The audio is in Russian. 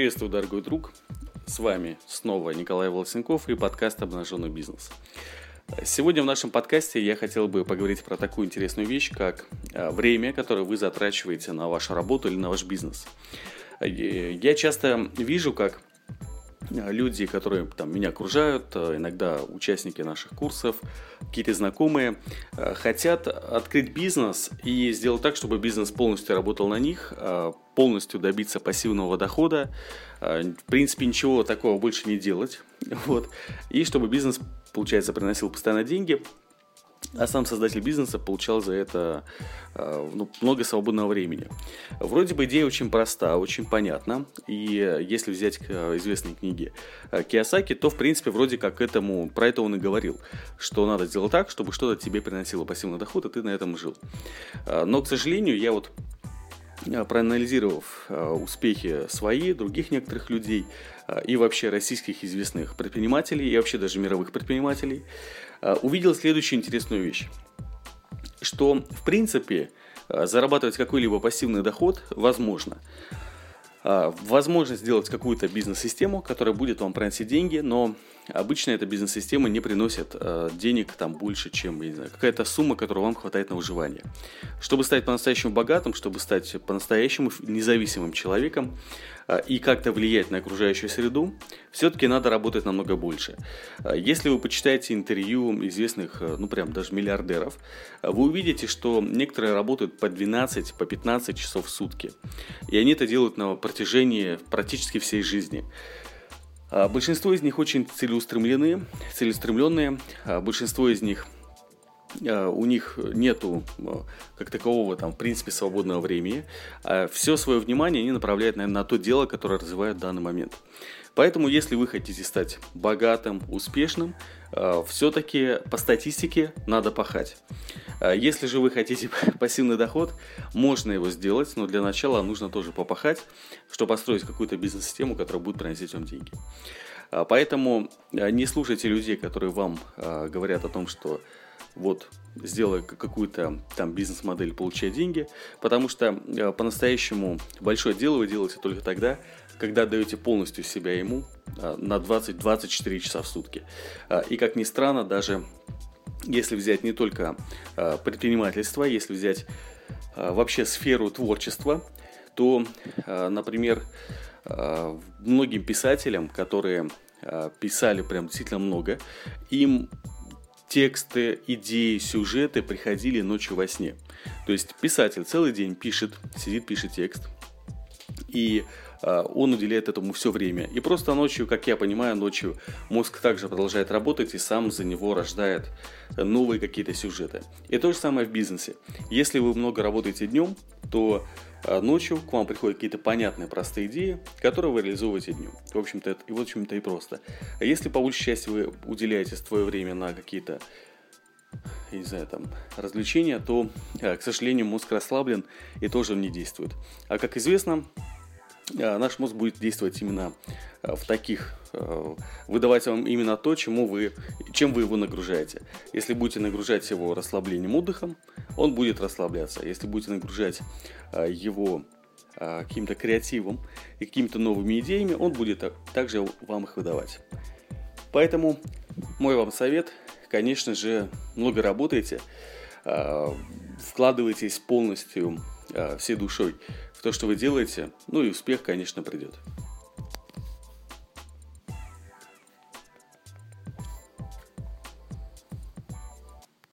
Приветствую, дорогой друг. С вами снова Николай Волосенков и подкаст «Обнаженный бизнес». Сегодня в нашем подкасте я хотел бы поговорить про такую интересную вещь, как а, время, которое вы затрачиваете на вашу работу или на ваш бизнес. Я часто вижу, как люди, которые там меня окружают, э, иногда участники наших курсов, какие-то знакомые, э, хотят открыть бизнес и сделать так, чтобы бизнес полностью работал на них, э, полностью добиться пассивного дохода, в принципе, ничего такого больше не делать, вот, и чтобы бизнес, получается, приносил постоянно деньги, а сам создатель бизнеса получал за это э, ну, много свободного времени. Вроде бы идея очень проста, очень понятна, и если взять э, известные книги э, Киосаки, то в принципе вроде как этому, про это он и говорил, что надо сделать так, чтобы что-то тебе приносило пассивный доход, и ты на этом жил. Но, к сожалению, я вот проанализировав успехи свои, других некоторых людей и вообще российских известных предпринимателей, и вообще даже мировых предпринимателей, Э, увидел следующую интересную вещь. Что, в принципе, э, зарабатывать какой-либо пассивный доход возможно. Э, возможно сделать какую-то бизнес-систему, которая будет вам приносить деньги, но обычно эта бизнес-система не приносит э, денег там больше, чем, какая-то сумма, которая вам хватает на выживание. Чтобы стать по-настоящему богатым, чтобы стать по-настоящему независимым человеком и как-то влиять на окружающую среду, все-таки надо работать намного больше. Э, если вы почитаете интервью известных, э, ну прям даже миллиардеров, э, вы увидите, что некоторые работают по 12, по 15 часов в сутки. И они это делают на протяжении практически всей жизни. А, большинство из них очень целеустремленные, целеустремленные. А, большинство из них а, у них нету как такового там в принципе свободного времени. Все свое внимание они направляют наверное, на то дело, которое развивают в данный момент. Поэтому, если вы хотите стать богатым, успешным, э, все-таки по статистике надо пахать. Э, если же вы хотите пассивный доход, можно его сделать, но для начала нужно тоже попахать, чтобы построить какую-то бизнес-систему, которая будет приносить вам деньги. Э, поэтому не слушайте людей, которые вам говорят о том, что вот сделай какую-то там бизнес-модель, получай деньги, потому что по-настоящему большое дело вы делаете только тогда, когда даете полностью себя ему а, на 20-24 часа в сутки. А, и как ни странно, даже если взять не только а, предпринимательство, если взять вообще сферу творчества, то, например, многим писателям, которые писали прям действительно много, им тексты, идеи, сюжеты приходили ночью во сне. То есть писатель целый день пишет, сидит, пишет текст, и а, он уделяет этому все время. И просто ночью, как я понимаю, ночью мозг также продолжает работать и сам за него рождает новые какие-то сюжеты. И то же самое в бизнесе. Если вы много работаете днем, то а, ночью к вам приходят какие-то понятные, простые идеи, которые вы реализовываете днем. В общем-то, и в общем-то и просто. А если по большей части вы уделяете свое время на какие-то я не знаю, там, развлечения, то, к сожалению, мозг расслаблен и тоже не действует. А как известно, Э, наш мозг будет действовать именно э, в таких, э, выдавать вам именно то, чему вы, чем вы его нагружаете. Если будете нагружать его расслаблением, отдыхом, он будет расслабляться. Если будете нагружать его каким-то креативом и какими-то новыми идеями, он будет также вам их выдавать. Поэтому мой вам совет, конечно же, много работайте, вкладывайтесь полностью всей душой то, что вы делаете, ну и успех, конечно, придет.